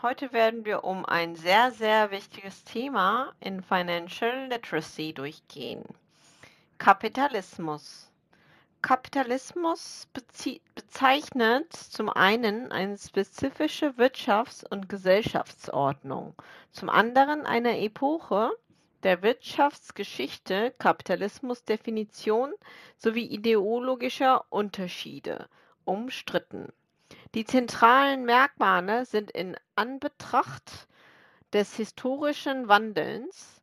Heute werden wir um ein sehr, sehr wichtiges Thema in Financial Literacy durchgehen. Kapitalismus. Kapitalismus bezeichnet zum einen eine spezifische Wirtschafts- und Gesellschaftsordnung, zum anderen eine Epoche der Wirtschaftsgeschichte, Kapitalismusdefinition sowie ideologischer Unterschiede umstritten. Die zentralen Merkmale sind in Anbetracht des historischen Wandelns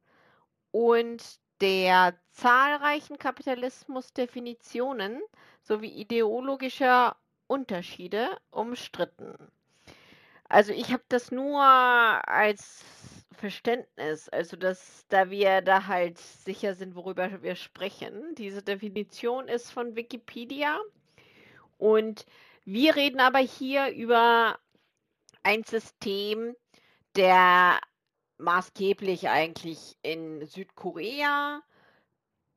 und der zahlreichen Kapitalismusdefinitionen sowie ideologischer Unterschiede umstritten. Also ich habe das nur als Verständnis, also dass da wir da halt sicher sind, worüber wir sprechen. Diese Definition ist von Wikipedia und wir reden aber hier über ein System, der maßgeblich eigentlich in Südkorea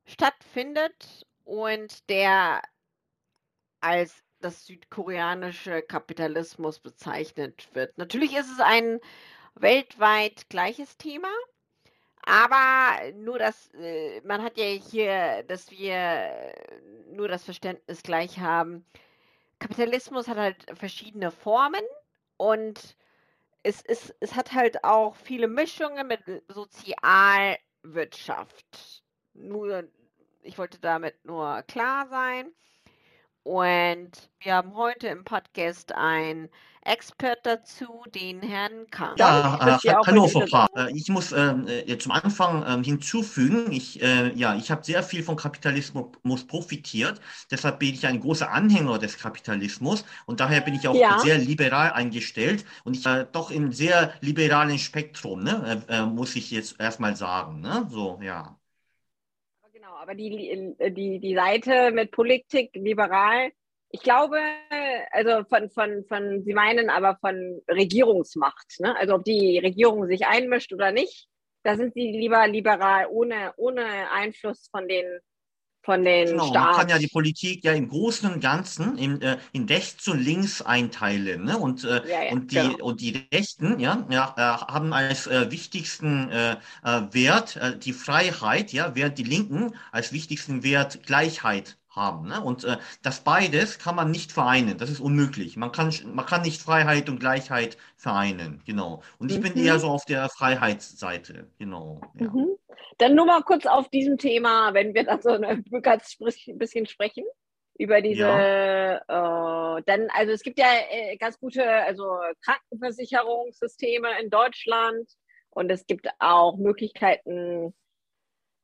stattfindet und der als das südkoreanische Kapitalismus bezeichnet wird. Natürlich ist es ein weltweit gleiches Thema, aber nur das, äh, man hat ja hier, dass wir nur das Verständnis gleich haben, Kapitalismus hat halt verschiedene Formen und es, ist, es hat halt auch viele Mischungen mit Sozialwirtschaft. Nur, ich wollte damit nur klar sein. Und wir haben heute im Podcast ein Expert dazu, den Herrn Kahn. Ja, äh, hallo Frau. Äh, ich muss ähm, äh, zum Anfang äh, hinzufügen, ich, äh, ja, ich habe sehr viel vom Kapitalismus profitiert. Deshalb bin ich ein großer Anhänger des Kapitalismus und daher bin ich auch ja. sehr liberal eingestellt und ich äh, doch im sehr liberalen Spektrum, ne, muss ich jetzt erstmal sagen. Ne? So, ja. Aber die, die, die Seite mit Politik liberal ich glaube, also von, von, von, Sie meinen aber von Regierungsmacht, ne? Also ob die Regierung sich einmischt oder nicht, da sind Sie lieber liberal ohne, ohne Einfluss von den von den genau, Staaten. Man kann ja die Politik ja im Großen und Ganzen in, äh, in rechts und links einteilen. Ne? Und, äh, ja, ja, und, die, genau. und die Rechten ja, ja, äh, haben als äh, wichtigsten äh, Wert die Freiheit, ja, während die Linken als wichtigsten Wert Gleichheit haben. Ne? Und äh, das beides kann man nicht vereinen. Das ist unmöglich. Man kann, man kann nicht Freiheit und Gleichheit vereinen. Genau. Und ich mhm. bin eher so auf der Freiheitsseite. Genau. Ja. Mhm. Dann nur mal kurz auf diesem Thema, wenn wir da so ein ganz bisschen sprechen über diese, ja. äh, dann, also es gibt ja äh, ganz gute, also Krankenversicherungssysteme in Deutschland und es gibt auch Möglichkeiten,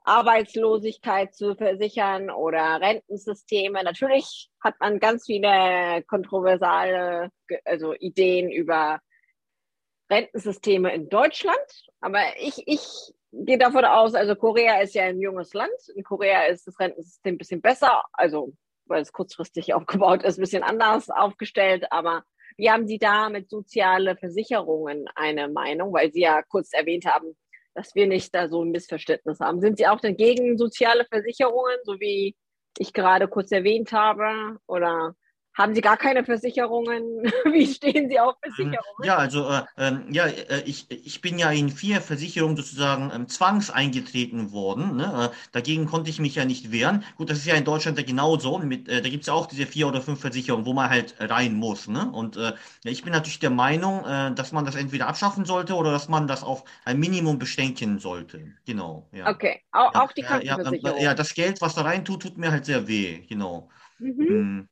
Arbeitslosigkeit zu versichern oder Rentensysteme. Natürlich hat man ganz viele kontroversale also Ideen über Rentensysteme in Deutschland, aber ich, ich gehe davon aus, also Korea ist ja ein junges Land. In Korea ist das Rentensystem ein bisschen besser, also weil es kurzfristig aufgebaut ist, ein bisschen anders aufgestellt, aber wie haben Sie da mit soziale Versicherungen eine Meinung? Weil Sie ja kurz erwähnt haben, dass wir nicht da so ein Missverständnis haben. Sind Sie auch denn gegen soziale Versicherungen, so wie ich gerade kurz erwähnt habe? Oder haben Sie gar keine Versicherungen? Wie stehen Sie auf Versicherungen? Ja, also äh, ähm, ja, äh, ich, ich bin ja in vier Versicherungen sozusagen ähm, zwangseingetreten worden. Ne? Äh, dagegen konnte ich mich ja nicht wehren. Gut, das ist ja in Deutschland ja genauso. Mit, äh, da gibt es ja auch diese vier oder fünf Versicherungen, wo man halt rein muss. Ne? Und äh, ich bin natürlich der Meinung, äh, dass man das entweder abschaffen sollte oder dass man das auf ein Minimum beschränken sollte. Genau. Ja. Okay, auch, ja, auch die Krankenversicherung. Ja, ja, das Geld, was da rein tut, tut mir halt sehr weh. Genau. Mhm.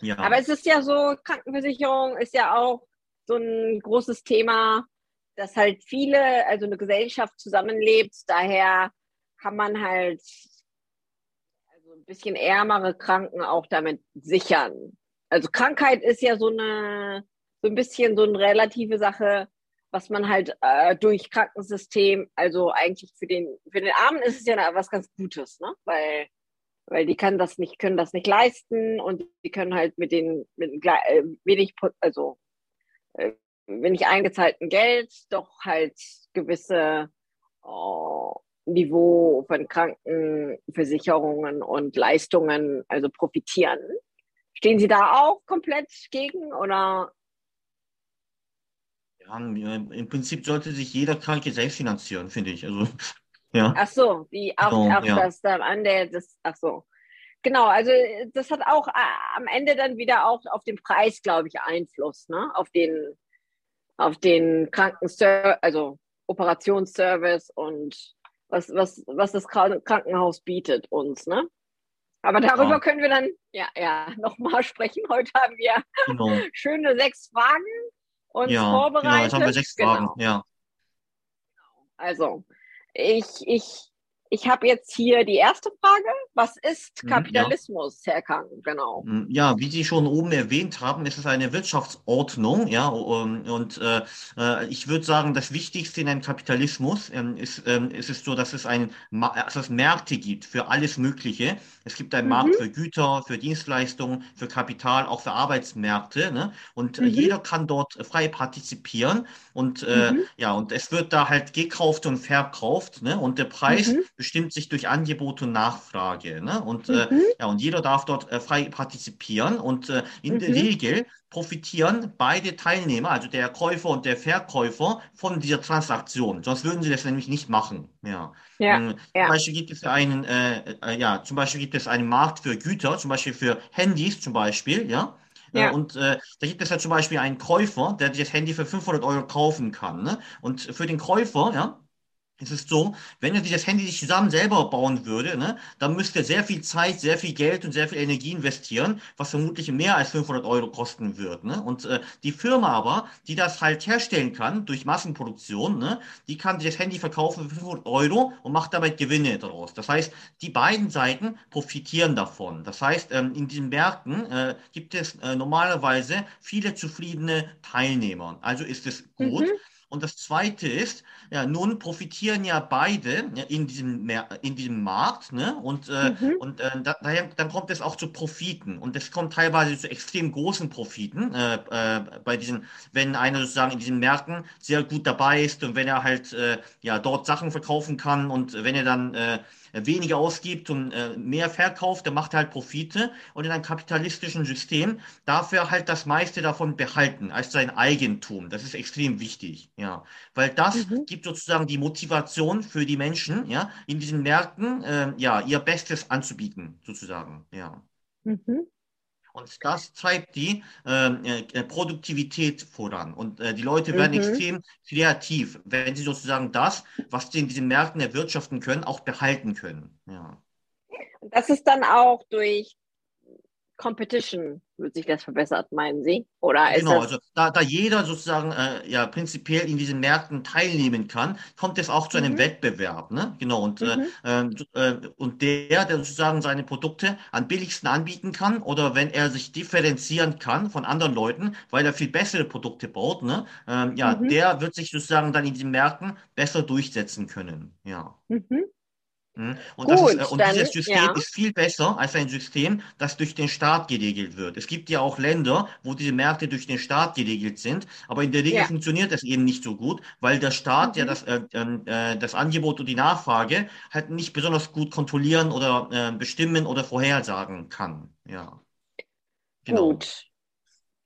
Ja. Aber es ist ja so, Krankenversicherung ist ja auch so ein großes Thema, dass halt viele, also eine Gesellschaft zusammenlebt. Daher kann man halt also ein bisschen ärmere Kranken auch damit sichern. Also Krankheit ist ja so eine, so ein bisschen so eine relative Sache, was man halt äh, durch Krankensystem, also eigentlich für den, für den Armen ist es ja was ganz Gutes, ne? Weil weil die können das nicht, können das nicht leisten und die können halt mit den mit äh, wenig, also äh, wenig eingezahlten Geld doch halt gewisse oh, Niveau von Krankenversicherungen und Leistungen also profitieren. Stehen Sie da auch komplett gegen oder Ja, Im Prinzip sollte sich jeder Kranke selbst finanzieren, finde ich. Also, ja. Ach so, wie auch, genau, auch ja. das da an der, das, ach so. Genau, also das hat auch äh, am Ende dann wieder auch auf den Preis, glaube ich, Einfluss, ne? Auf den, auf den Krankenservice, also Operationsservice und was, was, was das Krankenhaus bietet uns, ne? Aber darüber ja. können wir dann ja, ja nochmal sprechen. Heute haben wir genau. schöne sechs Fragen uns ja, vorbereitet. Genau, jetzt haben wir sechs Fragen, genau. ja. Also, ich, ich ich habe jetzt hier die erste Frage. Was ist hm, Kapitalismus, ja. Herr Kang? Genau. Hm, ja, wie Sie schon oben erwähnt haben, ist es eine Wirtschaftsordnung. Ja, und, und äh, äh, ich würde sagen, das Wichtigste in einem Kapitalismus ähm, ist, ähm, ist es so, dass es, ein, dass es Märkte gibt für alles Mögliche. Es gibt einen mhm. Markt für Güter, für Dienstleistungen, für Kapital, auch für Arbeitsmärkte. Ne? Und äh, mhm. jeder kann dort frei partizipieren. Und äh, mhm. ja, und es wird da halt gekauft und verkauft. Ne? Und der Preis mhm bestimmt sich durch Angebot und Nachfrage. Ne? Und, äh, mhm. äh, ja, und jeder darf dort äh, frei partizipieren. Und äh, in mhm. der Regel profitieren beide Teilnehmer, also der Käufer und der Verkäufer, von dieser Transaktion. Sonst würden sie das nämlich nicht machen. Ja. ja, ähm, ja. Zum Beispiel gibt es einen, äh, äh, ja, zum Beispiel gibt es einen Markt für Güter, zum Beispiel für Handys, zum Beispiel, ja. Ja. Und äh, da gibt es ja zum Beispiel einen Käufer, der das Handy für 500 Euro kaufen kann. Ne? Und für den Käufer, ja, es ist so, wenn er sich das Handy sich zusammen selber bauen würde, ne, dann müsste er sehr viel Zeit, sehr viel Geld und sehr viel Energie investieren, was vermutlich mehr als 500 Euro kosten wird. Ne? Und äh, die Firma aber, die das halt herstellen kann durch Massenproduktion, ne, die kann sich das Handy verkaufen für 500 Euro und macht damit Gewinne daraus. Das heißt, die beiden Seiten profitieren davon. Das heißt, ähm, in diesen Märkten äh, gibt es äh, normalerweise viele zufriedene Teilnehmer. Also ist es gut. Mhm. Und das Zweite ist, ja, nun profitieren ja beide ja, in, diesem, in diesem Markt, ne? Und, äh, mhm. und äh, da, daher, dann kommt es auch zu Profiten. Und es kommt teilweise zu extrem großen Profiten äh, äh, bei diesen, wenn einer sozusagen in diesen Märkten sehr gut dabei ist und wenn er halt äh, ja dort Sachen verkaufen kann und wenn er dann äh, weniger ausgibt und äh, mehr verkauft, der macht halt Profite. Und in einem kapitalistischen System darf er halt das meiste davon behalten als sein Eigentum. Das ist extrem wichtig, ja. Weil das mhm. gibt sozusagen die Motivation für die Menschen, ja, in diesen Märkten, äh, ja, ihr Bestes anzubieten, sozusagen, ja. Mhm. Und das treibt die ähm, äh, Produktivität voran. Und äh, die Leute werden mhm. extrem kreativ, wenn sie sozusagen das, was sie in diesen Märkten erwirtschaften können, auch behalten können. Ja. Das ist dann auch durch Competition wird sich das verbessert, meinen Sie? Oder genau, also da, da jeder sozusagen äh, ja prinzipiell in diesen Märkten teilnehmen kann, kommt es auch zu einem mhm. Wettbewerb. Ne? Genau, und, äh, mhm. äh, und der, der sozusagen seine Produkte am billigsten anbieten kann oder wenn er sich differenzieren kann von anderen Leuten, weil er viel bessere Produkte baut, ne? Ähm, ja, mhm. der wird sich sozusagen dann in den Märkten besser durchsetzen können. Ja. Mhm. Hm? Und, Gut, ist, äh, und dann, dieses System ja. ist viel besser als ein System, das durch den Staat geregelt wird. Es gibt ja auch Länder, wo diese Märkte durch den Staat geregelt sind, aber in der Regel ja. funktioniert das eben nicht so gut, weil der Staat mhm. ja das, äh, ähm, äh, das Angebot und die Nachfrage halt nicht besonders gut kontrollieren oder äh, bestimmen oder vorhersagen kann. Ja. Genau. Gut.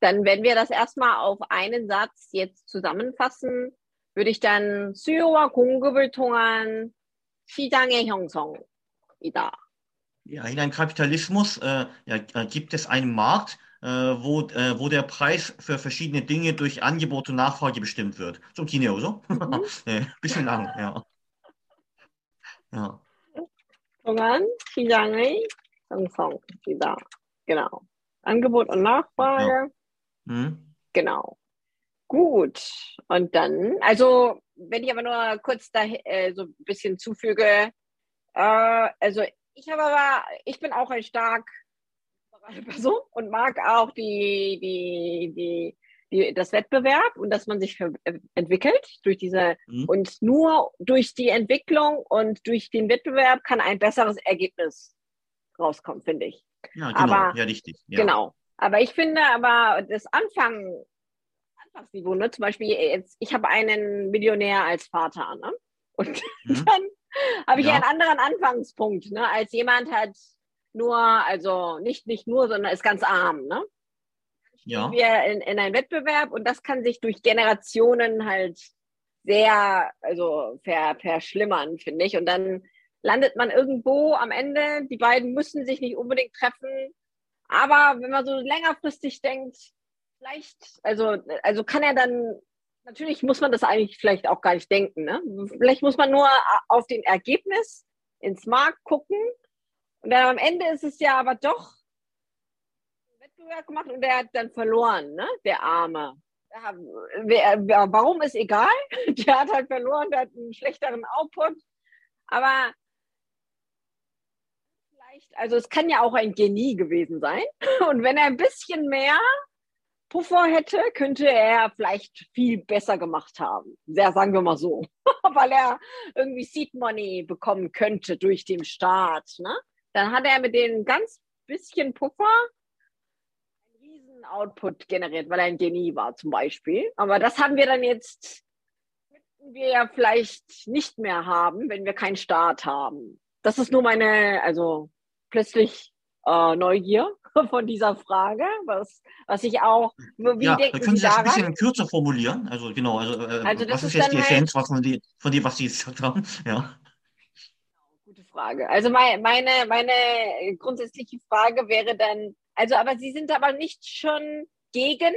Dann, wenn wir das erstmal auf einen Satz jetzt zusammenfassen, würde ich dann 수요와 공급을 통한 시장의 형성이다. Ja, in einem Kapitalismus äh, ja, äh, gibt es einen Markt, äh, wo, äh, wo der Preis für verschiedene Dinge durch Angebot und Nachfrage bestimmt wird. Zum Kino, so? Mhm. ja, bisschen lang, ja. ja. 동안 시장의 형성이다. Genau. Angebot und Nachfrage. Ja. Mhm. Genau. Gut. Und dann, also wenn ich aber nur kurz da äh, so ein bisschen zufüge, äh, also ich habe aber, ich bin auch ein stark Person und mag auch die, die, die, die, das Wettbewerb und dass man sich äh, entwickelt durch diese mhm. und nur durch die Entwicklung und durch den Wettbewerb kann ein besseres Ergebnis rauskommen, finde ich. Ja, genau, aber, ja, richtig. Ja. Genau. Aber ich finde aber das Anfangen Anfangsniveau, ne? Zum Beispiel jetzt, ich habe einen Millionär als Vater, ne? Und mhm. dann habe ich ja. einen anderen Anfangspunkt, ne? Als jemand hat nur, also nicht, nicht nur, sondern ist ganz arm, ne? ja. wir in, in einen Wettbewerb und das kann sich durch Generationen halt sehr, also ver, verschlimmern, finde ich. Und dann landet man irgendwo am Ende. Die beiden müssen sich nicht unbedingt treffen. Aber wenn man so längerfristig denkt, vielleicht, also, also kann er dann, natürlich muss man das eigentlich vielleicht auch gar nicht denken. Ne? Vielleicht muss man nur auf den Ergebnis ins Markt gucken. Und dann am Ende ist es ja aber doch Wettbewerb gemacht und der hat dann verloren, ne? der Arme. Warum ist egal? Der hat halt verloren, der hat einen schlechteren Output. Aber vielleicht, also es kann ja auch ein Genie gewesen sein. Und wenn er ein bisschen mehr Puffer hätte, könnte er vielleicht viel besser gemacht haben. Ja, sagen wir mal so. Weil er irgendwie Seed Money bekommen könnte durch den Staat. Ne? Dann hat er mit den ganz bisschen Puffer einen riesen Output generiert, weil er ein Genie war zum Beispiel. Aber das haben wir dann jetzt, könnten wir ja vielleicht nicht mehr haben, wenn wir keinen Staat haben. Das ist nur meine, also plötzlich äh, Neugier von dieser Frage, was, was ich auch, wie ja, denken können Sie, Sie das ein bisschen kürzer formulieren? Also genau, also, äh, also was ist, ist jetzt die Essenz halt, von, die, von dem, was Sie gesagt haben? Ja. Gute Frage. Also meine, meine, meine grundsätzliche Frage wäre dann, also aber Sie sind aber nicht schon gegen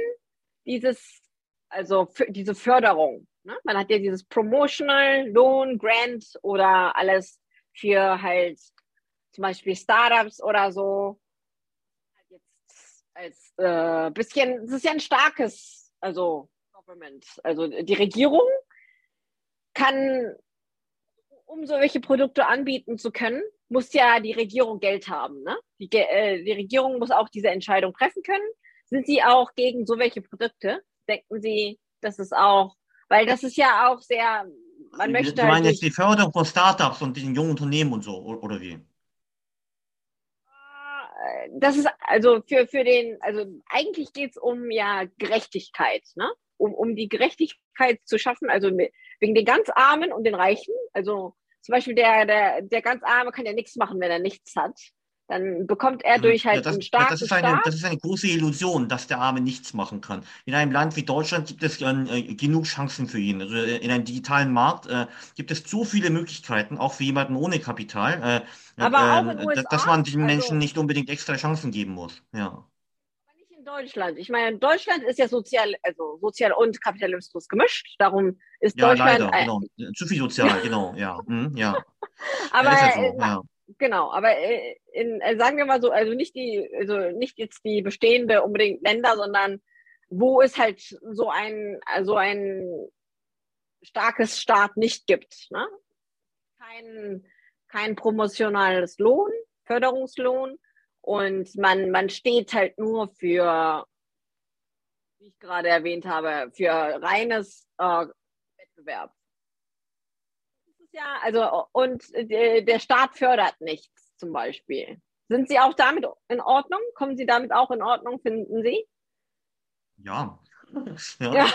dieses, also für, diese Förderung. Ne? Man hat ja dieses Promotional, Loan, Grant oder alles für halt zum Beispiel Startups oder so. Als äh, bisschen, es ist ja ein starkes, also Government, also die Regierung kann, um solche Produkte anbieten zu können, muss ja die Regierung Geld haben. Ne? Die, äh, die Regierung muss auch diese Entscheidung treffen können. Sind Sie auch gegen so welche Produkte? Denken Sie, dass es auch, weil das ist ja auch sehr, man möchte. Sie meinen halt jetzt die Förderung von Startups und diesen jungen Unternehmen und so, oder wie? Das ist also für, für den, also eigentlich geht es um ja Gerechtigkeit, ne? Um, um die Gerechtigkeit zu schaffen, also wegen den ganz Armen und den Reichen. Also zum Beispiel der, der, der ganz Arme kann ja nichts machen, wenn er nichts hat. Dann bekommt er durch halt ja, das, einen starken das ist, eine, das ist eine große Illusion, dass der Arme nichts machen kann. In einem Land wie Deutschland gibt es äh, genug Chancen für ihn. Also äh, in einem digitalen Markt äh, gibt es so viele Möglichkeiten, auch für jemanden ohne Kapital, äh, Aber auch in USA, ähm, dass man den also, Menschen nicht unbedingt extra Chancen geben muss. Ja. nicht in Deutschland. Ich meine, Deutschland ist ja sozial, also sozial und Kapitalismus gemischt. Darum ist ja, Deutschland. Leider, genau. Zu viel sozial, genau, ja. Hm, ja. Aber ja, so, ja. Genau, aber äh, in, äh, sagen wir mal so, also nicht die, also nicht jetzt die bestehende unbedingt Länder, sondern wo es halt so ein, so ein starkes Staat nicht gibt. Ne? Kein, kein promotionales Lohn, Förderungslohn und man, man steht halt nur für, wie ich gerade erwähnt habe, für reines äh, Wettbewerb ja, also und der Staat fördert nichts zum Beispiel. Sind Sie auch damit in Ordnung? Kommen Sie damit auch in Ordnung, finden Sie? Ja. Ja. Ja.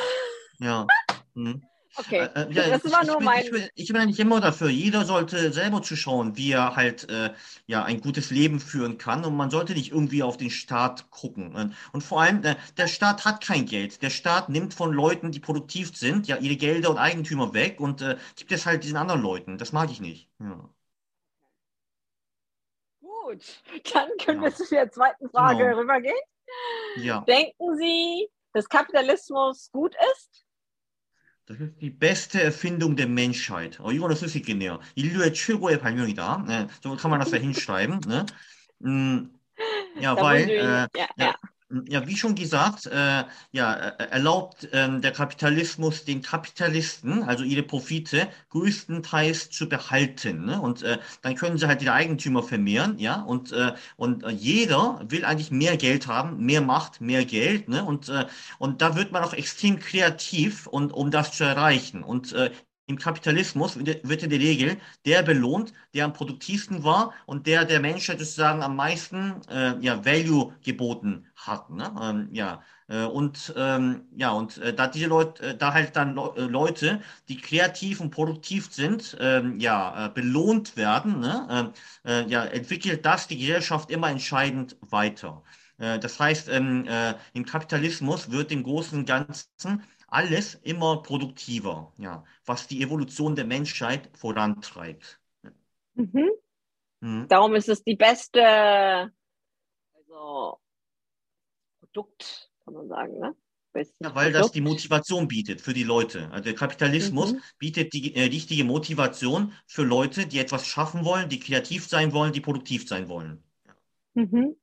ja. Hm. Okay, äh, äh, ja, das war nur mein. Ich bin, ich bin eigentlich immer dafür. Jeder sollte selber zu schauen, wie er halt äh, ja ein gutes Leben führen kann und man sollte nicht irgendwie auf den Staat gucken. Und, und vor allem, äh, der Staat hat kein Geld. Der Staat nimmt von Leuten, die produktiv sind, ja ihre Gelder und Eigentümer weg und äh, gibt es halt diesen anderen Leuten. Das mag ich nicht. Ja. Gut, dann können ja. wir zu der zweiten Frage genau. rübergehen. Ja. Denken Sie, dass Kapitalismus gut ist? Das ist die beste Erfindung der Menschheit. 어, 이거는 쓸 수 있겠네요. 인류의 최고의 발명이다. 네, kann man das da hinschreiben. Ne? Mm, ja, weil, äh, ja, ja. Ja, wie schon gesagt, äh, ja, äh, erlaubt äh, der Kapitalismus den Kapitalisten, also ihre Profite, größtenteils zu behalten. Ne? Und äh, dann können sie halt die Eigentümer vermehren, ja. Und, äh, und äh, jeder will eigentlich mehr Geld haben, mehr Macht, mehr Geld. Ne? Und, äh, und da wird man auch extrem kreativ, und, um das zu erreichen. Und äh, im Kapitalismus wird in der Regel der belohnt, der am produktivsten war und der der Menschheit sozusagen am meisten äh, ja, Value geboten hat. Ne? Ähm, ja. Äh, und ähm, ja, und äh, da diese Leute, äh, da halt dann Le äh, Leute, die kreativ und produktiv sind, ähm, ja, belohnt werden, ne? Ähm, ja, entwickelt das die Gesellschaft immer entscheidend weiter. Das heißt, ähm, äh, im Kapitalismus wird im Großen Ganzen alles immer produktiver, ja, was die Evolution der Menschheit vorantreibt. Mhm. Mhm. Darum ist es die beste also, Produkt, kann man sagen, ne? Ja, weil das die Motivation bietet für die Leute. Also der Kapitalismus mhm. bietet die äh, richtige Motivation für Leute, die etwas schaffen wollen, die kreativ sein wollen, die produktiv sein wollen. Mhm.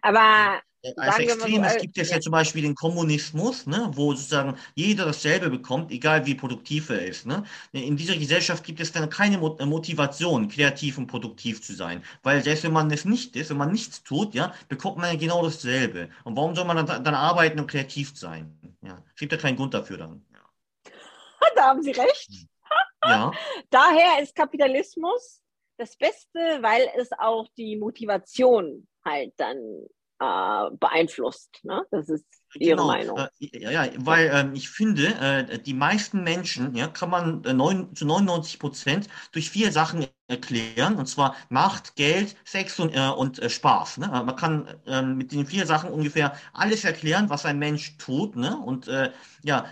Aber als Extremes so, gibt es ja. ja. zum Beispiel den Kommunismus, ne, wo sozusagen jeder dasselbe bekommt, egal wie produktiv er ist. Ne? In dieser Gesellschaft gibt es dann keine äh, Motivation, kreativ und produktiv zu sein. Weil selbst wenn man es nicht ist, wenn man nichts tut, ja, bekommt man ja genau dasselbe. Und warum soll man dann, dann arbeiten und kreativ sein? Ja, es gibt ja keinen Grund dafür dann. Da haben Sie recht. Ja. Daher ist Kapitalismus das Beste, weil es auch die Motivation halt dann äh, beeinflusst. Ne? Das ist Ihre genau. Meinung. Äh, ja, ja, weil äh, ich finde, äh, die meisten Menschen ja, kann man äh, neun, zu 99 Prozent durch vier Sachen erklären, und zwar Macht, Geld, Sex und, äh, und Spaß. Ne? Man kann ähm, mit den vier Sachen ungefähr alles erklären, was ein Mensch tut. Ne? Und ja,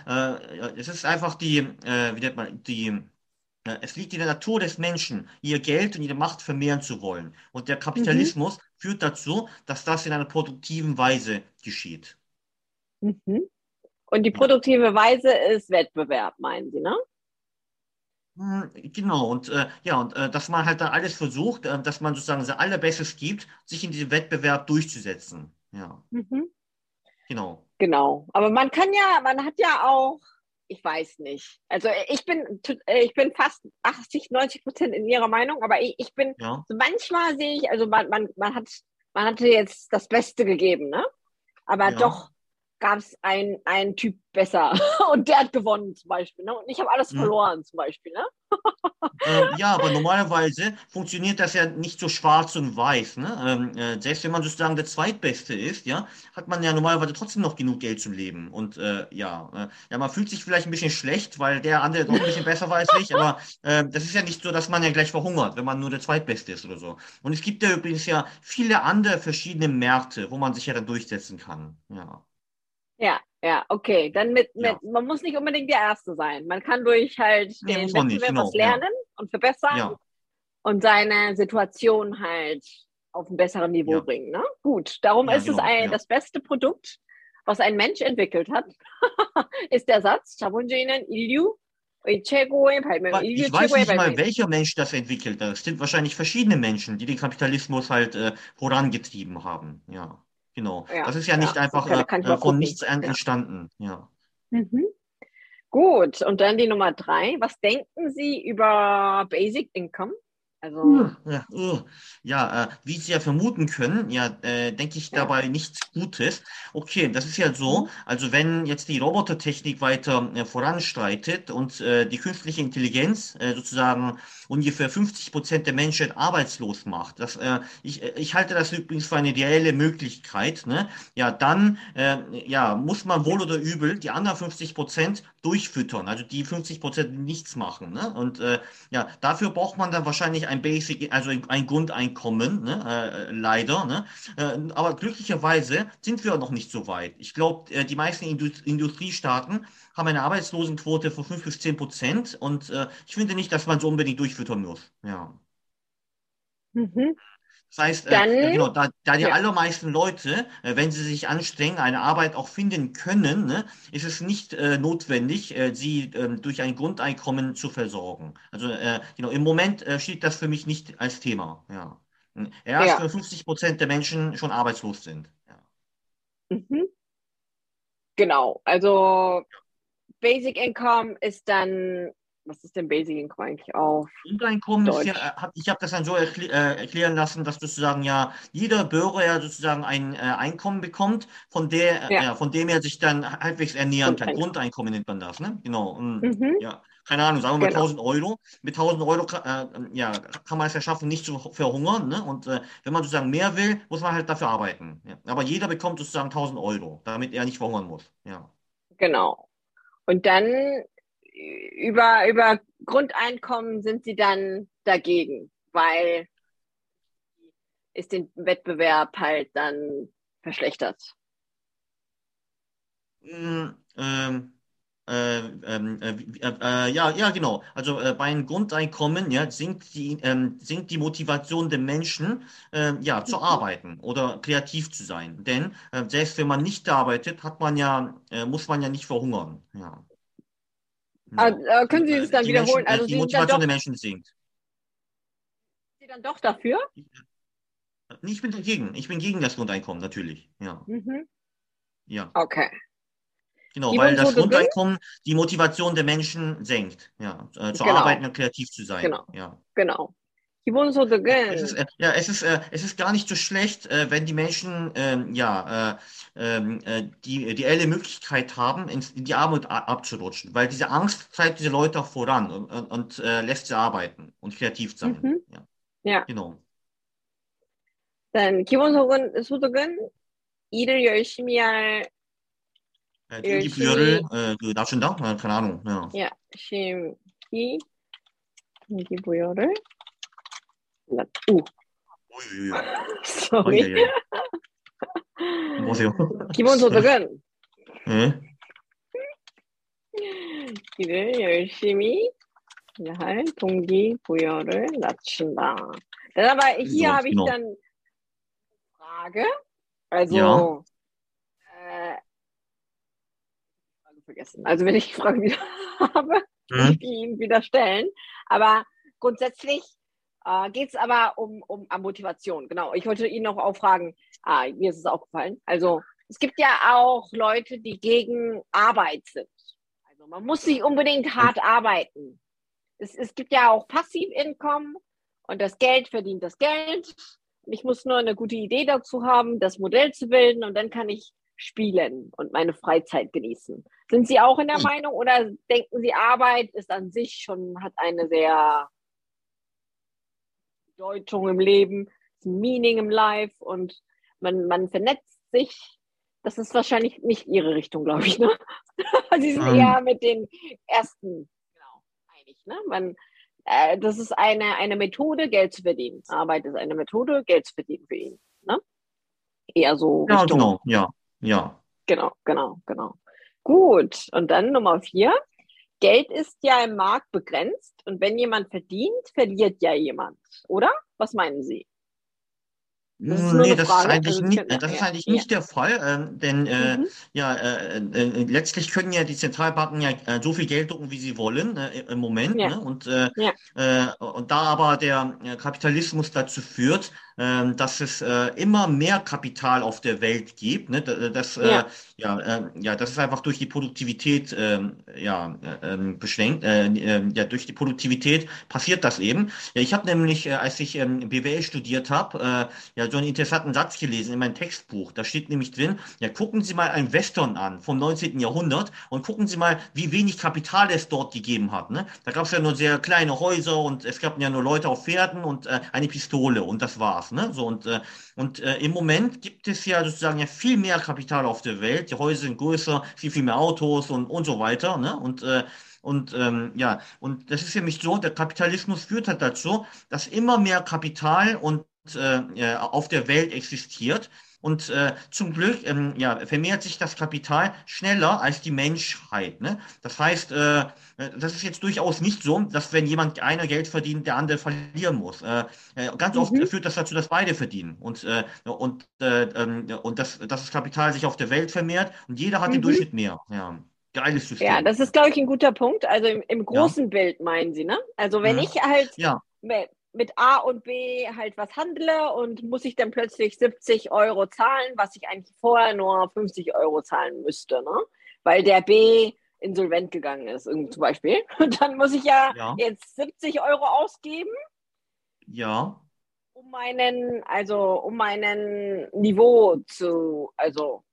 es ist einfach die, wie nennt man, die es liegt in der Natur des Menschen, ihr Geld und ihre Macht vermehren zu wollen. Und der Kapitalismus mhm. Führt dazu, dass das in einer produktiven Weise geschieht. Mhm. Und die produktive Weise ist Wettbewerb, meinen Sie, ne? Hm, genau, und äh, ja, und äh, dass man halt dann alles versucht, äh, dass man sozusagen sein Allerbestes gibt, sich in diesem Wettbewerb durchzusetzen. Ja. Mhm. Genau. Genau. Aber man kann ja, man hat ja auch ich weiß nicht. Also äh, ich bin, äh, ich bin fast 80, 90 Prozent in ihrer Meinung, aber ich, ich bin, ja. so manchmal sehe ich, also man, man, man hat, man hatte jetzt das Beste gegeben, ne? Aber ja. doch gab es einen Typ besser und der hat gewonnen zum Beispiel. Ne? Und ich habe alles mhm. verloren zum Beispiel. Ne? Äh, ja, aber normalerweise funktioniert das ja nicht so schwarz und weiß. Ne? Ähm, äh, selbst wenn man sozusagen der Zweitbeste ist, ja, hat man ja normalerweise trotzdem noch genug Geld zum Leben. Und äh, ja, äh, ja, man fühlt sich vielleicht ein bisschen schlecht, weil der andere doch ein bisschen besser weiß ich, aber äh, das ist ja nicht so, dass man ja gleich verhungert, wenn man nur der Zweitbeste ist oder so. Und es gibt ja übrigens ja viele andere verschiedene Märkte, wo man sich ja dann durchsetzen kann. Ja. Ja, ja, okay. Dann mit, mit ja. man muss nicht unbedingt der Erste sein. Man kann durch halt nee, den Wettbewerb genau, was lernen ja. und verbessern ja. und seine Situation halt auf ein besseres Niveau bringen. Ne? Gut, darum ist genau, es ein, das beste Produkt, was ein Mensch entwickelt hat, ist der Satz, 자본주의는 인류 ich weiß nicht mal, welcher Mensch das entwickelt hat. Es sind wahrscheinlich verschiedene Menschen, die den Kapitalismus halt äh, vorangetrieben haben. Ja. Genau. Ja, das ist ja nicht ja, einfach äh, von nichts an entstanden. Ja. Mhm. Gut, und dann die Nummer drei. Was denken Sie über Basic Income? Also ja, ja äh, wie Sie ja vermuten können, ja, äh, denke ich dabei nichts Gutes. Okay, das ist ja so, mhm. also wenn jetzt die Robotertechnik weiter äh, voranstreitet und die künstliche Intelligenz sozusagen ungefähr 50 Prozent der Menschheit arbeitslos macht, das, ich, ich halte das übrigens für eine reelle Möglichkeit, ne? ja, dann ja, muss man wohl oder übel die anderen 50 Prozent durchfüttern, also die 50 Prozent nichts machen. Ne? Und ja, dafür braucht man dann wahrscheinlich ein Basic, also ein Grundeinkommen, ne? äh, leider. Ne? Äh, aber glücklicherweise sind wir noch nicht so weit. Ich glaube, äh, die meisten Indust Industriestaaten haben eine Arbeitslosenquote von 5 bis 10 Prozent und äh, ich finde nicht, dass man so unbedingt durchfüttern muss. Ja. Mhm. Das heißt, äh, Dann, äh, genau, da, da die ja. allermeisten Leute, äh, wenn sie sich anstrengen, eine Arbeit auch finden können, ne, ist es nicht äh, notwendig, äh, sie ähm, durch ein Grundeinkommen zu versorgen. Also äh, genau, im Moment steht das für mich nicht als Thema. Ja. Erst ja. 50 Prozent der Menschen schon arbeitslos sind. Ja. Mhm. Genau, also Basic Income ist dann was ist denn Basic Income eigentlich auf? Grundeinkommen ist ja, äh, ich habe das dann so erkl äh, erklären lassen, dass sozusagen ja jeder Bürger ja sozusagen ein äh, Einkommen bekommt, von der, ja. ja. von dem er sich dann halbwegs ernähren kann. Grundeinkommen nennt man das, ne? Genau. Mhm. Ja, keine Ahnung, sagen wir mal genau. 1000 Euro. Mit 1000 Euro äh, ja, kann man es ja schaffen, nicht zu verhungern. Ne? Und äh, wenn man sozusagen mehr will, muss man halt dafür arbeiten. Ja. Aber jeder bekommt sozusagen 1000 Euro, damit er nicht verhungern muss. Ja. Genau. Und dann über, über Grundeinkommen sind sie dann dagegen, weil ist den Wettbewerb halt dann verschlechtert? Mm, ähm, äh, ähm, äh, äh, ja, ja, genau. Also äh, bei einem Grundeinkommen ja, sinkt, die, ähm, sinkt die Motivation der Menschen, äh, ja, zu mhm. arbeiten oder kreativ zu sein. Denn äh, selbst wenn man nicht arbeitet, hat man ja, muss man ja nicht verhungern. Ja. Ah, können Sie das dann wiederholen? Menschen, also die Motivation der Menschen sinkt. Sie dann doch dafür? Ich bin dagegen. Ich bin gegen das Grundeinkommen, natürlich. Ja. Mhm. Ja. Okay. Genau, weil das Grundeinkommen die Motivation der Menschen senkt, ja, äh, zu genau. arbeiten und kreativ zu sein. Genau. Ja. genau. Es ist, äh, ja, es ist, äh, es ist gar nicht so schlecht, äh, wenn die Menschen ähm, ja, äh, ähm, äh, die reelle Möglichkeit haben, in, in, die Armut abzurutschen, weil diese Angst treibt diese Leute auch voran und, und, und lässt sie arbeiten und kreativ sein. Mhm. Ja. ja. Genau. 일단 기본소득은 소득은 일을 열심히 할 동기부여를 그 낮춘다? keine Ahnung. Ja. 열심히 동기부여를 낮. 오. Sorry. 뭐세요? 기본소득은 네. 일을 열심히 할 동기부여를 낮춘다. Dann aber hier habe ich dann Frage. Also ja. vergessen. Also wenn ich die Frage wieder habe, mhm. ich Ihnen wieder stellen. Aber grundsätzlich äh, geht es aber um, um, um Motivation. Genau. Ich wollte Ihnen noch auch fragen, ah, mir ist es aufgefallen. Also es gibt ja auch Leute, die gegen Arbeit sind. Also man muss nicht unbedingt hart arbeiten. Es, es gibt ja auch Passivinkommen und das Geld verdient das Geld. Ich muss nur eine gute Idee dazu haben, das Modell zu bilden und dann kann ich spielen und meine Freizeit genießen. Sind Sie auch in der hm. Meinung oder denken Sie, Arbeit ist an sich schon, hat eine sehr Bedeutung im Leben, Meaning im Life und man, man vernetzt sich. Das ist wahrscheinlich nicht Ihre Richtung, glaube ich. Ne? Sie sind um. Ähm. eher mit den ersten genau, einig. Ne? Man, äh, das ist eine, eine Methode, Geld zu verdienen. Arbeit ist eine Methode, Geld zu verdienen für ihn. Ne? Eher so. Ja, Richtung, genau, ja. Ja. Genau, genau, genau. Gut. Und dann Nummer vier. Geld ist ja im Markt begrenzt und wenn jemand verdient, verliert ja jemand, oder? Was meinen Sie? Das ist nee, das ist eigentlich, also, nicht, das ist eigentlich ja. nicht der Fall, äh, denn äh, mhm. ja, äh, äh, letztlich können ja die Zentralbanken ja äh, so viel Geld drucken, wie sie wollen äh, im Moment. Ja. Ne? Und, ja. und da aber der Kapitalismus dazu führt, dass es immer mehr Kapital auf der Welt gibt, ne? das, ja. ja, ja, das ist einfach durch die Produktivität ähm, ja, ähm, beschränkt. ja, durch die Produktivität passiert das eben. Ja, ich habe nämlich, als ich ähm, BWL studiert habe, ja, so einen interessanten Satz gelesen in meinem Textbuch. Da steht nämlich drin, ja, gucken Sie mal ein Western an vom 19. Jahrhundert und gucken Sie mal, wie wenig Kapital es dort gegeben hat. Ne? Da gab es ja nur sehr kleine Häuser und es gab ja nur Leute auf Pferden und äh, eine Pistole und das war's. Ne? So, und äh, und äh, im Moment gibt es ja sozusagen ja viel mehr Kapital auf der Welt. Die Häuser sind größer, viel, viel mehr Autos und, und so weiter. Ne? Und äh, und ähm, ja, und das ist nämlich so, der Kapitalismus führt halt dazu, dass immer mehr Kapital und äh, auf der Welt existiert. Und äh, zum Glück ähm, ja, vermehrt sich das Kapital schneller als die Menschheit. Ne? Das heißt, äh, das ist jetzt durchaus nicht so, dass wenn jemand einer Geld verdient, der andere verlieren muss. Äh, äh ganz oft mhm. führt das dazu, dass beide verdienen. Und, äh, und, äh, ähm, und das, dass das Kapital sich auf der Welt vermehrt und jeder hat mhm. im Durchschnitt mehr. Ja. Geiles System. Ja, das ist, glaube ich, ein guter Punkt. Also im, im großen ja. Bild meinen Sie, ne? Also wenn mhm. ich halt ja mit A und B halt was handle und muss ich dann plötzlich 70 Euro zahlen, was ich eigentlich vorher nur 50 Euro zahlen müsste, ne? Weil der B insolvent gegangen ist, zum Beispiel. Und dann muss ich ja, ja. jetzt 70 Euro ausgeben. Ja. Um meinen, also um meinen Niveau zu, also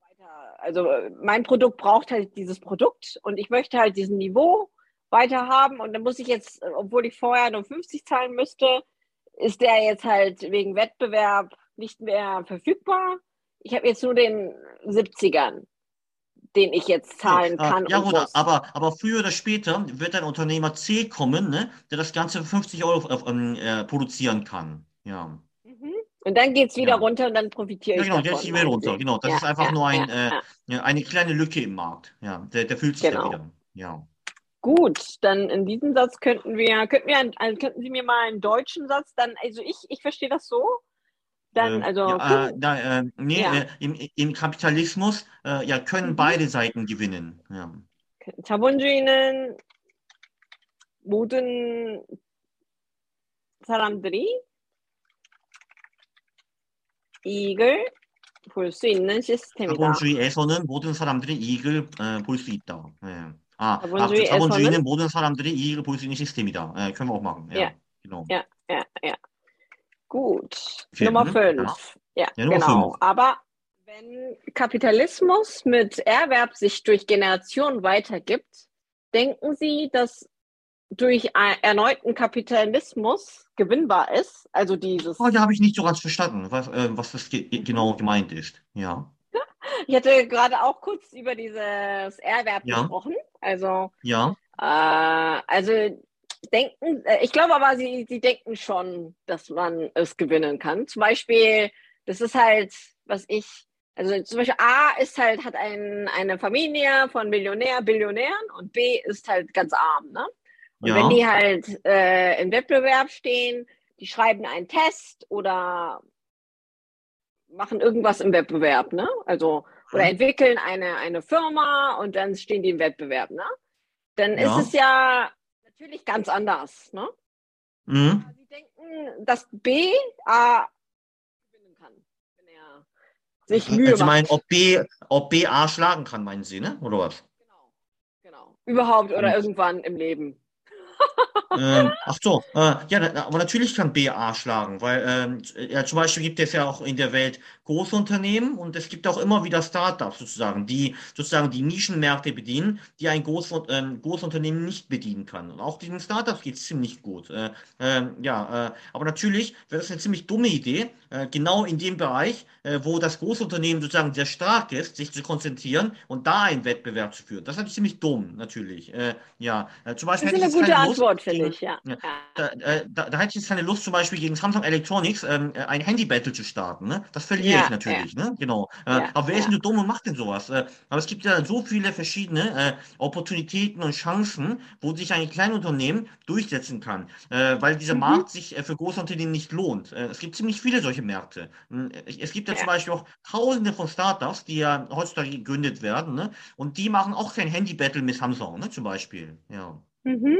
weiter, also mein Produkt braucht halt dieses Produkt und ich möchte halt diesen Niveau weiter haben und dann muss ich jetzt, obwohl ich vorher nur 50 zahlen müsste, ist der jetzt halt wegen Wettbewerb nicht mehr verfügbar. Ich habe jetzt nur den 70ern, den ich jetzt zahlen ah, kann. Ja, gut, aber, aber früher oder später wird ein Unternehmer C kommen, ne, der das Ganze für 50 Euro äh, äh, produzieren kann. Ja. Mhm. Und dann geht es wieder ja. runter und dann profitiere ja, ich genau, davon. Genau, jetzt wieder runter. Genau, das ist einfach nur ein, äh, eine kleine Lücke im Markt. Ja, der, der füllt sich genau. wieder. Ja. Gut, dann in diesem Satz könnten wir, könnten wir, also könnten Sie mir mal einen deutschen Satz dann, also ich, ich verstehe das so. Dann, also, ja, äh, da, äh, nee, ja. äh, im, im, Kapitalismus äh, ja, können mhm. beide Seiten gewinnen. Ja. 자본주의는 모든 사람들이 이익을 볼 수 있는 시스템이다. 자본주의에서는 모든 사람들이 이익을 어, 볼수 있다. 예. 아, 자본주의에서는 아, 자본주의는 모든 사람들이 이익을 볼 수 있는 시스템이다. 예, können wir auch machen. Ja, ja, genau. ja, ja, ja. Gut. Vierten, Nummer 5. Ja, ja Nummer genau. Fünf. Aber wenn Kapitalismus mit Erwerb sich durch Generationen weitergibt, denken Sie, dass durch erneuten Kapitalismus gewinnbar ist? Also dieses. Oh, da habe ich nicht so ganz verstanden, was, äh, was das ge genau gemeint ist. Ja. Ich hatte gerade auch kurz über dieses Erwerb ja. gesprochen. Also, ja. Äh, also denken, äh, ich glaube aber, sie, sie denken schon, dass man es gewinnen kann. Zum Beispiel, das ist halt, was ich, also zum Beispiel A ist halt, hat ein, eine Familie von Millionär, Billionären und B ist halt ganz arm, ne? Und ja. wenn die halt äh, im Wettbewerb stehen, die schreiben einen Test oder machen irgendwas im Wettbewerb, ne? Also, oder hm. entwickeln eine, eine Firma und dann stehen die im Wettbewerb, ne? Dann ja. ist es ja natürlich ganz anders, ne? Mhm. Sie denken, dass B A gewinnen kann, wenn er sich Mühe also, Sie meinen, ob B, ob B A schlagen kann, meinen Sie, ne? Oder was? Genau, genau. Überhaupt oder mhm. irgendwann im Leben ähm, ach so, äh, ja, aber natürlich kann BA schlagen, weil ähm, ja, zum Beispiel gibt es ja auch in der Welt Großunternehmen und es gibt auch immer wieder Startups sozusagen, die sozusagen die Nischenmärkte bedienen, die ein Groß, äh, Großunternehmen nicht bedienen kann. Und auch diesen Startups geht es ziemlich gut. Äh, äh, ja, äh, aber natürlich wäre es eine ziemlich dumme Idee, äh, genau in dem Bereich, äh, wo das Großunternehmen sozusagen sehr stark ist, sich zu konzentrieren und da einen Wettbewerb zu führen. Das ist ziemlich dumm, natürlich. ja, zum Beispiel das ist eine gute Antwort, ich, ja. ja. Da, da, da, hätte ich jetzt keine Lust, zum Beispiel gegen Samsung Electronics ähm, ein Handy-Battle zu starten. Ne? Das verliere ja, ich natürlich, ja. ne? Genau. Äh, aber wer ist denn so dumm und macht denn sowas? Äh, aber es gibt ja so viele verschiedene äh, Opportunitäten und Chancen, wo sich ein Kleinunternehmen durchsetzen kann, äh, weil dieser mhm. Markt sich äh, für Großunternehmen nicht lohnt. Äh, es gibt ziemlich viele solche Märkte. Hm, es gibt ja, zum Beispiel auch Tausende von Startups, die ja heutzutage gegründet werden, ne? Und die machen auch kein Handy-Battle mit Samsung, ne? Zum Beispiel. Ja. Mhm.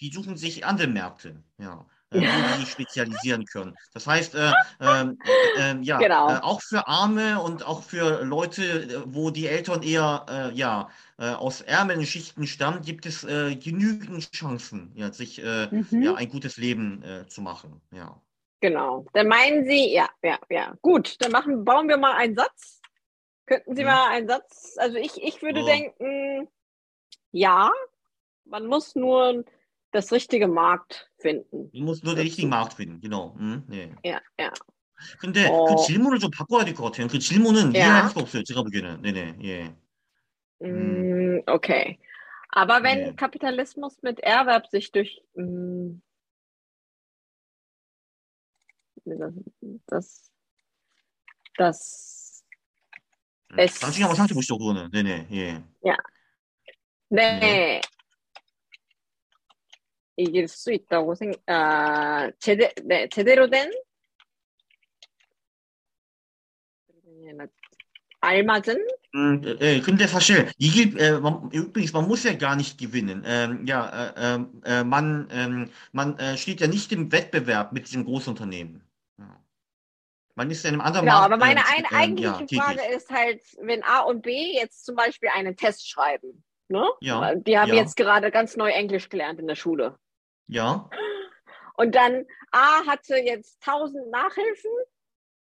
Die suchen sich andere Märkte. Ja äh, wo die spezialisieren können. Das heißt, äh, äh, äh, ja, genau. Äh, auch für Arme und auch für Leute, äh, wo die Eltern eher ja, aus ärmeren Schichten stammen, gibt es genügend Chancen, ja, sich mhm. ja, ein gutes Leben zu machen. Ja. Genau. Dann meinen Sie, ja, ja, ja. Gut, dann machen, bauen wir mal einen Satz. Könnten Sie ja. mal einen Satz, also ich, ich würde oh. denken, ja, man muss nur das richtige Markt finden. Du musst nur den richtigen Markt finden, genau. 응? 네. Ja, ja. 근데 어... 그 질문을 좀 바꿔야 될 것 같아요. 그 질문은 ja. 이해할 수가 없어요. 제가 보기에는. 네네. 예. Mm, okay. Aber wenn nee. Kapitalismus mit Erwerb sich durch mm, das das es 나중에 한번 생각해 보시죠 그거는 네네 예. 야. 네. 네. 이길 수 있다고 생, 아, 제대, 네, 제대로 된 알맞은? Mm, äh, könnte 사실 이길 äh, man, übrigens man muss ja gar nicht gewinnen. Ähm, ja, äh, äh, man ähm, man äh, steht ja nicht im Wettbewerb mit diesem Großunternehmen. Ja. Man ist ja in einem anderen genau, Markt. aber meine ein, eigentliche ja, Frage ist halt, wenn A und B jetzt zum Beispiel einen Test schreiben, ne? Ja. Die haben ja. jetzt gerade ganz neu Englisch gelernt in der Schule. Ja. Und dann A hatte jetzt 1000 Nachhilfen,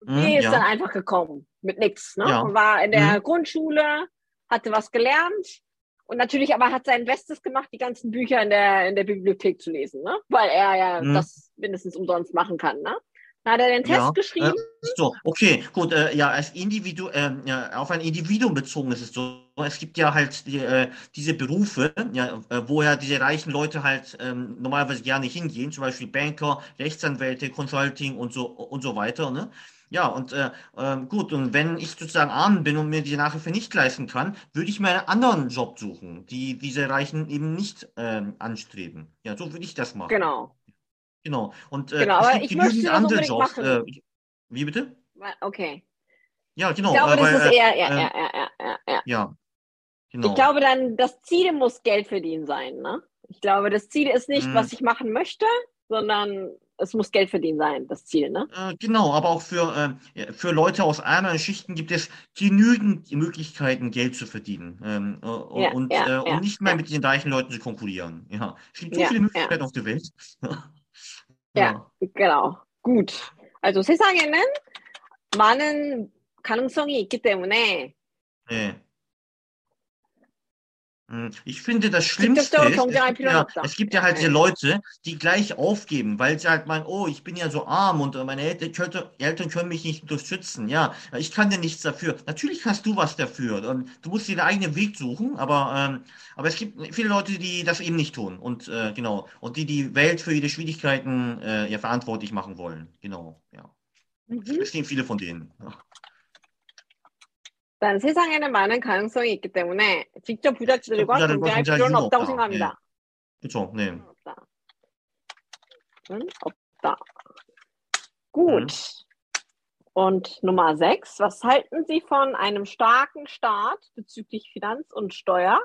B mhm, ist ja. dann einfach gekommen mit nichts. Ne? Ja. Und war in der mhm. Grundschule, hatte was gelernt und natürlich aber hat sein Bestes gemacht, die ganzen Bücher in der, in der Bibliothek zu lesen, ne? weil er ja mhm. das mindestens umsonst machen kann. Ne? Hat er den Test ja, geschrieben? Äh, so, okay, gut. Äh, ja, als Individu äh, ja, auf ein Individuum bezogen ist es so. Es gibt ja halt die, äh, diese Berufe, ja, äh, wo ja diese reichen Leute halt ähm, normalerweise gerne hingehen, zum Beispiel Banker, Rechtsanwälte, Consulting und so und so weiter. Ne? Ja, und äh, äh, gut, und wenn ich sozusagen arm bin und mir die Nachhilfe nicht leisten kann, würde ich mir einen anderen Job suchen, die diese Reichen eben nicht äh, anstreben. Ja, so würde ich das machen. Genau. Genau. Und äh, genau, es gibt genügend andere Jobs. Äh, wie bitte? Okay. Ja, genau. Ich glaube, das ist eher, ja, ja, ja, ja, ja. Ja. Genau. Ich glaube dann, das Ziel muss Geld verdienen sein, ne? Ich glaube, das Ziel ist nicht, hm. was ich machen möchte, sondern es muss Geld verdienen sein, das Ziel, ne? Äh, genau, aber auch für, äh, für Leute aus ärmeren Schichten gibt es genügend Möglichkeiten, Geld zu verdienen ähm, äh, ja, und, ja, und nicht mehr mit den reichen Leuten zu konkurrieren. Ja. Es gibt so viele Möglichkeiten auf der Welt. 야, genau. Gut. Also 세상에는 많은 가능성이 있기 때문에 네. Ich finde, das Schlimmste ist, es gibt, ja, es gibt ja halt diese Leute, die gleich aufgeben, weil sie halt meinen, oh, ich bin ja so arm und meine Eltern, können mich nicht unterstützen. Ja, ich kann ja nichts dafür. Natürlich kannst du was dafür. Du musst dir deinen eigenen Weg suchen, aber, ähm, aber es gibt viele Leute, die das eben nicht tun. Und äh, genau, und die die Welt für ihre Schwierigkeiten äh, ja verantwortlich machen wollen. Genau, ja. Mhm. Es gibt viele von denen. Ja. 일단 세상에는 많은 가능성이 있기 때문에 직접 부잣집들과 경쟁할 필요는 없다고 생각합니다. 그렇죠. 네. 없다. 없다. Gut. Und Nummer 6. Was halten Sie von einem starken Staat bezüglich Finanz und Steuer?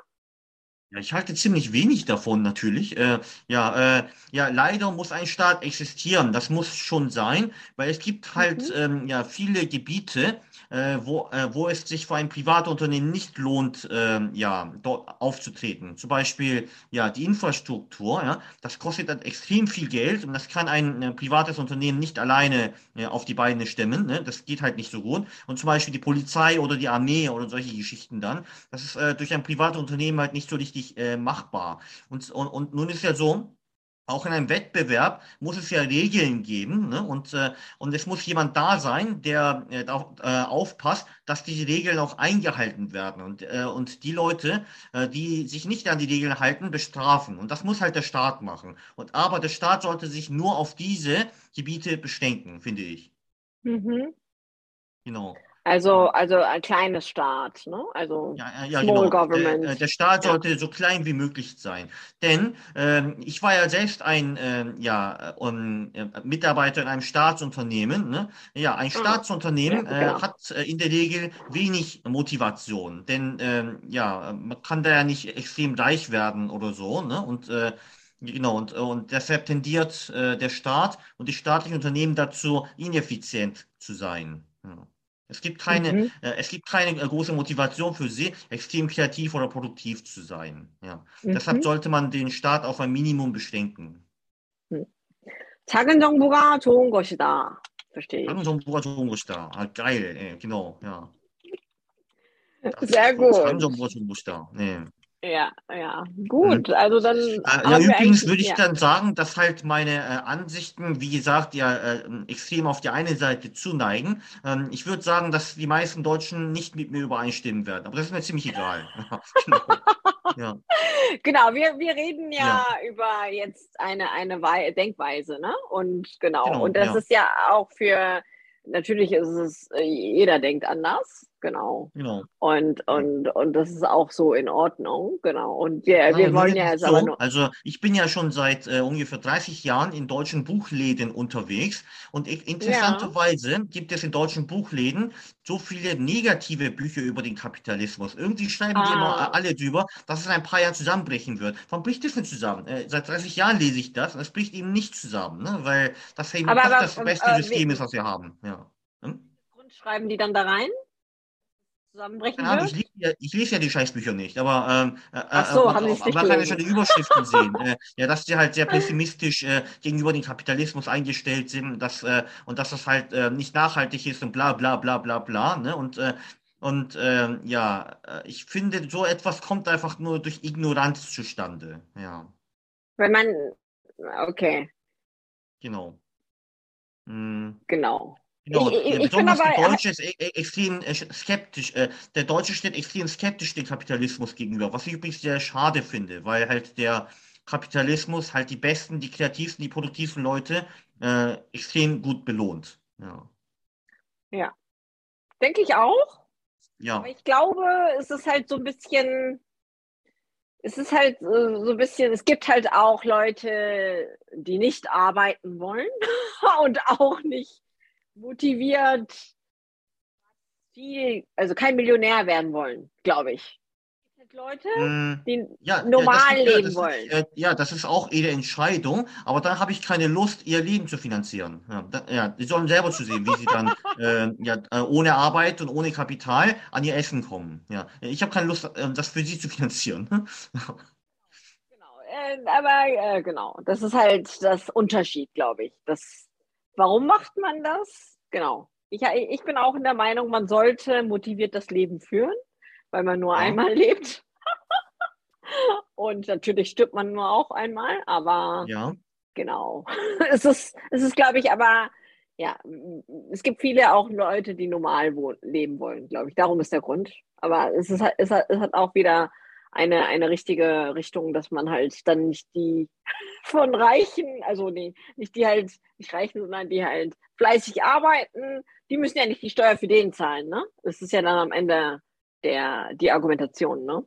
Ja, ich halte ziemlich wenig davon natürlich. Äh, ja, äh, ja, leider muss ein Staat existieren. Das muss schon sein, weil es gibt halt mhm. ähm, ja viele Gebiete, äh, wo, äh, wo es sich für ein Privatunternehmen nicht lohnt, äh, ja, dort aufzutreten. Zum Beispiel ja die Infrastruktur. Ja, das kostet dann extrem viel Geld und das kann ein, ein privates Unternehmen nicht alleine ja, auf die Beine stemmen. Ne? Das geht halt nicht so gut. Und zum Beispiel die Polizei oder die Armee oder solche Geschichten dann. Das ist äh, durch ein privates Unternehmen halt nicht so richtig richtig äh, machbar. Und, und, und nun ist ja so, auch in einem Wettbewerb muss es ja Regeln geben ne? und, äh, und es muss jemand da sein, der äh, äh, aufpasst, dass die Regeln auch eingehalten werden und, äh, und die Leute, äh, die sich nicht an die Regeln halten, bestrafen und das muss halt der Staat machen. Und aber der Staat sollte sich nur auf diese Gebiete beschränken, finde ich. Mhm. Genau. Also, also ein kleines Staat, ne? Also ja, ja, Small genau. Government. Der, äh, der Staat sollte ja. so klein wie möglich sein. Denn ähm, ich war ja selbst ein ähm, ja, um, äh, Mitarbeiter in einem Staatsunternehmen. Ne? Ja, ein ah. Staatsunternehmen ja, genau. äh, hat äh, in der Regel wenig Motivation. Denn ähm, ja, man kann da ja nicht extrem reich werden oder so. Ne? Und äh, Genau, und, und deshalb tendiert äh, der Staat und die staatlichen Unternehmen dazu, ineffizient zu sein. Ja. Es gibt keine, mhm. äh, es gibt keine äh, große Motivation für sie, extrem kreativ oder produktiv zu sein. Ja. Mhm. Deshalb sollte man den Staat auf ein Minimum beschränken. 작은 정부가 좋은 것이다. Verstehe ich. 작은 정부가 좋은 것이다. Ah, geil, ey, genau, ja. Sehr gut. 작은 정부가 좋은 것이다. 네. Ja, ja, gut. Mhm. Also dann. Ah, ja, übrigens würde ich ja. dann sagen, dass halt meine äh, Ansichten, wie gesagt, ja äh, extrem auf die eine Seite zuneigen. Ähm, ich würde sagen, dass die meisten Deutschen nicht mit mir übereinstimmen werden, aber das ist mir ziemlich egal. genau. ja. genau, wir, wir reden ja, ja, über jetzt eine, eine Denkweise, ne? Und genau, genau und das ist ja auch für, natürlich ist es, äh, jeder denkt anders. Genau. genau. Und, und, und das ist auch so in Ordnung, genau. Und wir, ja, wir wollen ja jetzt so, aber nur. Also ich bin ja schon seit äh, ungefähr 30 Jahren in deutschen Buchläden unterwegs und interessanterweise ja. gibt es in deutschen Buchläden so viele negative Bücher über den Kapitalismus. Irgendwie schreiben ah. die immer ah. alle drüber, dass es in ein paar Jahren zusammenbrechen wird. Warum bricht es denn zusammen? Äh, seit 30 Jahren lese ich das und es bricht eben nicht zusammen, ne? weil das eben aber, aber, das beste äh, System ist, was wir haben. Ja. Hm? Grund schreiben die dann da rein? Zusammenbrechen ja, Ich, lese ja, ich lese ja die Scheißbücher nicht, aber ähm, äh, Ach so, äh, haben nicht man kann ja schon die Überschriften sehen. Äh, ja, dass die halt sehr pessimistisch äh, gegenüber dem Kapitalismus eingestellt sind dass, äh, und dass das halt äh, nicht nachhaltig ist und bla bla bla bla bla. Ne? Und, äh, und äh, ja, ich finde, so etwas kommt einfach nur durch Ignoranz zustande. Ja. Wenn man, okay. Genau. Mhm. Genau. Genau, ich, ich, ich bin aber, der Deutsche ist e, e, extrem äh, skeptisch, äh, der Deutsche steht extrem skeptisch dem Kapitalismus gegenüber, was ich übrigens sehr schade finde, weil halt der Kapitalismus halt die besten, die kreativsten, die produktivsten Leute äh, extrem gut belohnt. Ja. Ja. Denke ich auch. Ja. Aber ich glaube, es ist halt so ein bisschen, es ist halt so ein bisschen, es gibt halt auch Leute, die nicht arbeiten wollen und auch nicht motiviert viel, also kein Millionär werden wollen, glaube ich. Leute, mm, die ja, normal ja, leben das wollen. Ist, äh, ja, das ist auch ihre Entscheidung, aber dann habe ich keine Lust, ihr Leben zu finanzieren. Ja, da, ja die sollen selber zu sehen, wie sie dann äh, ja, äh, ohne Arbeit und ohne Kapital an ihr Essen kommen. Ja, ich habe keine Lust, äh, das für sie zu finanzieren. genau, äh, aber äh, genau, das ist halt das Unterschied, glaube ich. Das, warum macht man das? Genau. Ich, ich bin auch in der Meinung, man sollte motiviert das Leben führen weil man nur ja. einmal lebt. Und natürlich stirbt man nur auch einmal, aber ja. genau. es ist, es ist, glaube ich, aber ja, es gibt viele auch Leute, die normal leben wollen, glaube ich. Darum ist der Grund. Aber es, ist, es, hat, es hat auch wieder eine, eine richtige Richtung, dass man halt dann nicht die von Reichen, also nee, nicht die halt, nicht Reichen, sondern die halt fleißig arbeiten, die müssen ja nicht die Steuer für den zahlen, ne? Das ist ja dann am Ende der, die Argumentation, ne?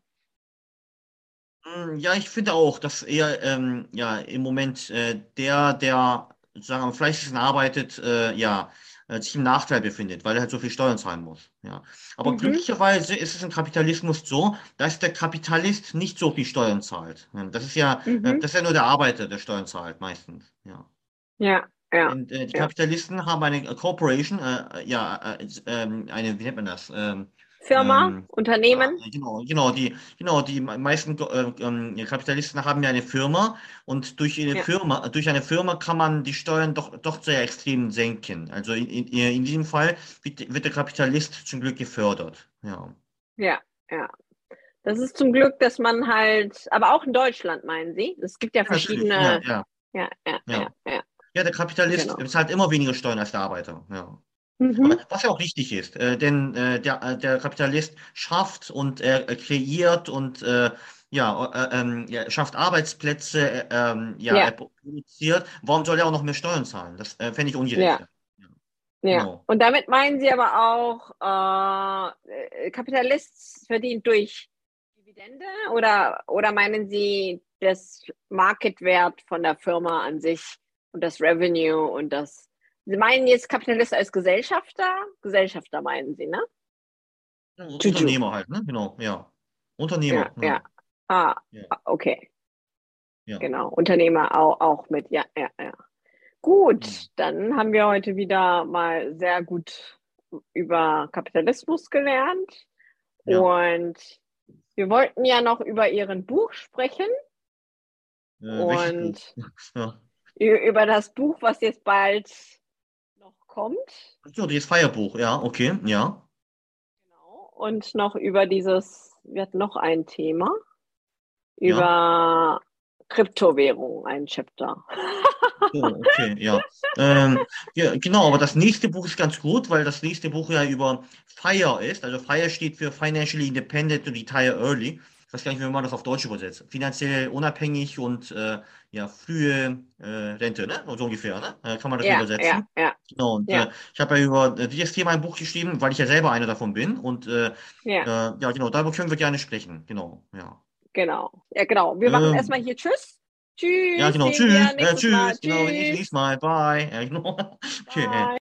Hm, ja, ich finde auch, dass eher ähm, ja, im Moment äh, der, der sozusagen am fleißigsten arbeitet, äh, ja, äh, sich im Nachteil befindet, weil er halt so viel Steuern zahlen muss. Ja. Aber mhm. glücklicherweise ist es im Kapitalismus so, dass der Kapitalist nicht so viel Steuern zahlt. Das ist ja, äh, mhm. das ist ja nur der Arbeiter, der Steuern zahlt meistens. Ja. Ja. Ja, und, äh, die ja. Kapitalisten haben eine Corporation, äh, ja, äh, ähm, eine, wie nennt man das? Firma, ähm, Unternehmen. Ja, genau, genau, die, genau, die meisten äh, ähm, Kapitalisten haben ja eine Firma und durch eine ja. Firma, durch eine Firma kann man die Steuern doch, doch sehr extrem senken. Also in, in, in diesem Fall wird, wird, der Kapitalist zum Glück gefördert. Ja. Ja, ja. Das ist zum Glück, dass man halt, aber auch in Deutschland meinen Sie? Es gibt ja verschiedene. Ja, ja. Ja, ja, ja. ja, ja. der Kapitalist genau. bezahlt immer weniger Steuern als der Arbeiter. Ja. Mhm. Was ja auch richtig ist, äh, denn äh, der, äh, der Kapitalist schafft und er kreiert und äh, ja, äh, ähm, schafft Arbeitsplätze, äh, ähm, ja, ja. produziert. Warum soll er auch noch mehr Steuern zahlen? Das fände ich ungerecht. Ja. Ja, genau. und damit meinen Sie aber auch, Kapitalist verdient durch Dividende oder, oder meinen Sie das Marketwert von der Firma an sich und das Revenue und das Sie meinen jetzt Kapitalist als Gesellschafter? Gesellschafter meinen Sie, ne? Ja, Unternehmer halt, ne? Genau, ja. Unternehmer. Ja, ja. Ah, ja. Ah, okay. Ja. Genau, Unternehmer auch, auch mit, ja, ja, ja. Gut, mhm. dann haben wir heute wieder mal sehr gut über Kapitalismus gelernt. Ja. Und wir wollten ja noch über Ihren Buch sprechen. Äh, und Buch? über das Buch, was jetzt bald kommt. So, dieses Feierbuch, ja, okay, ja. Genau. Und noch über dieses, wir hatten noch ein Thema, über ja. Kryptowährung, ein Chapter. Oh, okay, ja. ähm, ja. Genau, aber das nächste Buch ist ganz gut, weil das nächste Buch ja über FIRE ist. Also FIRE steht für Financially Independent to Retire Early ich weiß gar nicht, wie man das auf Deutsch übersetzt. Finanziell unabhängig und äh, ja, frühe äh, Rente, ne? So ungefähr, ne? Äh, kann man das ja, übersetzen? Ja, ja. Genau, und ja. Äh, ich habe ja über äh, dieses Thema ein Buch geschrieben, weil ich ja selber einer davon bin. Und ja. ja, genau, darüber können wir gerne sprechen. Genau, ja. Genau, ja, genau. Wir machen ähm, erstmal hier Tschüss. Tschüss. Ja, genau, tschüss. Äh, tschüss. Mal. Genau, tschüss. Nächstes Mal. Bye. Ja, genau. Okay. Bye.